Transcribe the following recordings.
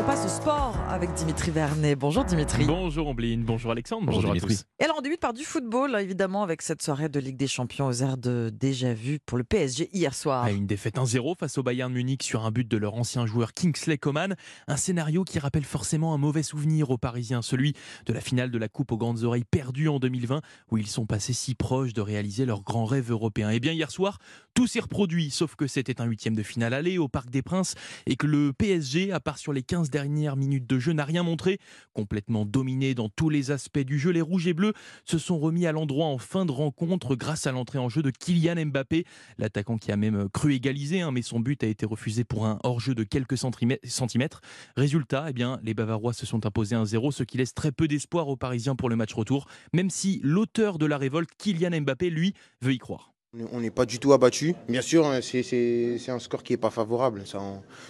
On passe au sport avec Dimitri Vernet. Bonjour Dimitri. Bonjour Ambline, bonjour Alexandre, bonjour, Bonjour à Dimitri. tous. Et alors on débute par du football, évidemment, avec cette soirée de Ligue des Champions aux airs de déjà vu pour le PSG hier soir. À une défaite 1-0 face au Bayern Munich sur un but de leur ancien joueur Kingsley Coman. Un scénario qui rappelle forcément un mauvais souvenir aux Parisiens, celui de la finale de la Coupe aux grandes oreilles perdue en 2020, où ils sont passés si proches de réaliser leur grand rêve européen. Et bien hier soir, tout s'est reproduit, sauf que c'était un huitième de finale aller au Parc des Princes et que le PSG, à part sur les 15 dernières minutes de jeu, n'a rien montré. Complètement dominé dans tous les aspects du jeu, les rouges et bleus se sont remis à l'endroit en fin de rencontre grâce à l'entrée en jeu de Kylian Mbappé, l'attaquant qui a même cru égaliser, hein, mais son but a été refusé pour un hors-jeu de quelques centimè- centimètres. Résultat, eh bien, les Bavarois se sont imposés 1-0, ce qui laisse très peu d'espoir aux Parisiens pour le match retour, même si l'auteur de la révolte, Kylian Mbappé, lui, veut y croire. On n'est pas du tout abattu. Bien sûr, hein, c'est- un score qui n'est pas favorable.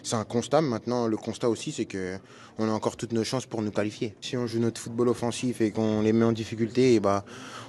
C'est un constat. Maintenant, le constat aussi, c'est que on a encore toutes nos chances pour nous qualifier. Si on joue notre football offensif et qu'on les met en difficulté, et bah,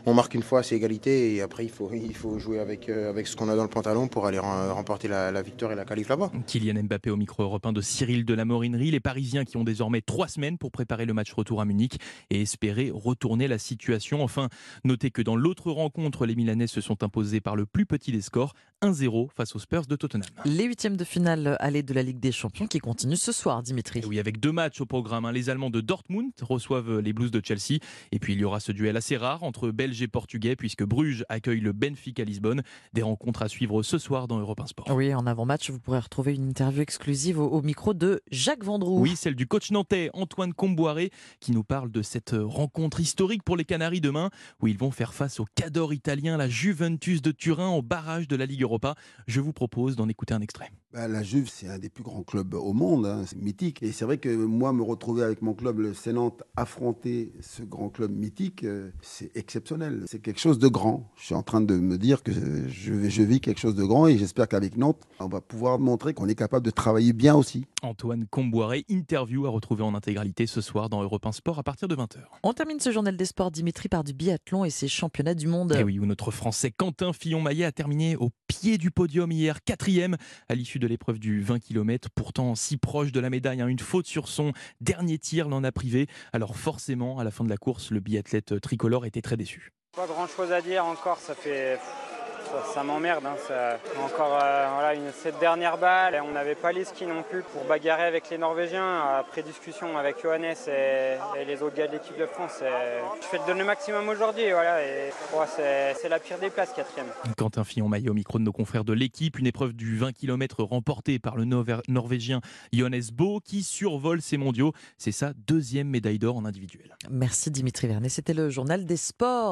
on marque une fois, c'est égalité. Et après, il faut, il faut jouer avec, euh, avec ce qu'on a dans le pantalon pour aller rem- remporter la, la victoire et la qualif là-bas. Kylian Mbappé au micro européen de Cyril de la Morinerie, les Parisiens qui ont désormais trois semaines pour préparer le match retour à Munich et espérer retourner la situation. Enfin, notez que dans l'autre rencontre, les Milanais se sont imposés par le plus petit des scores, 1-0 face aux Spurs de Tottenham. Les huitièmes de finale aller de la Ligue des Champions qui continuent ce soir, Dimitri. Et oui, avec deux matchs au programme. hein. Les Allemands de Dortmund reçoivent les Blues de Chelsea. Et puis il y aura ce duel assez rare entre Belges et Portugais, puisque Bruges accueille le Benfica Lisbonne. Des rencontres à suivre ce soir dans Europe 1 Sport. Oui, en avant-match, vous pourrez retrouver une interview exclusive au, au micro de Jacques Vendroux. Oui, celle du coach nantais Antoine Comboiré qui nous parle de cette rencontre historique pour les Canaries demain où ils vont faire face au cador italien, la Juventus de Turin au barrage de la Ligue Europa. Je vous propose d'en écouter un extrait. Bah, la Juve, c'est un des plus grands clubs au monde, hein, c'est mythique. Et c'est vrai que moi, me retrouver avec mon club, le Sénat, affronter ce grand club mythique, euh, c'est exceptionnel. C'est quelque chose de grand. Je suis en train de me dire que je, je vis quelque chose de grand et j'espère qu'avec Nantes, on va pouvoir montrer qu'on est capable de travailler bien aussi. Antoine Comboiré, interview à retrouver en intégralité ce soir dans Europe 1 Sport à partir de 20h. On termine ce journal des sports, Dimitri, par du biathlon et ses championnats du monde. Et Eh oui, où notre Français Quentin Fillon-Maillet a terminé au du podium hier, quatrième à l'issue de l'épreuve du 20 km, pourtant si proche de la médaille. hein. Une faute sur son dernier tir l'en a privé. Alors forcément, à la fin de la course, le biathlète tricolore était très déçu. Pas grand chose à dire encore, ça fait. Ça, ça m'emmerde. hein, ça- Encore euh, voilà, une, cette dernière balle. On n'avait pas les skis non plus pour bagarrer avec les Norvégiens. Après discussion avec Johannes et, et les autres gars de l'équipe de France, et je fais donner le maximum aujourd'hui. Voilà, et ouais, c'est c'est la pire des places, quatrième. Quentin Fillon-Maillet au micro de nos confrères de l'équipe, une épreuve du 20 km remportée par le Nover- Norvégien Johannes Bo qui survole ces mondiaux. C'est sa deuxième médaille d'or en individuel. Merci Dimitri Vernet, c'était le journal des sports.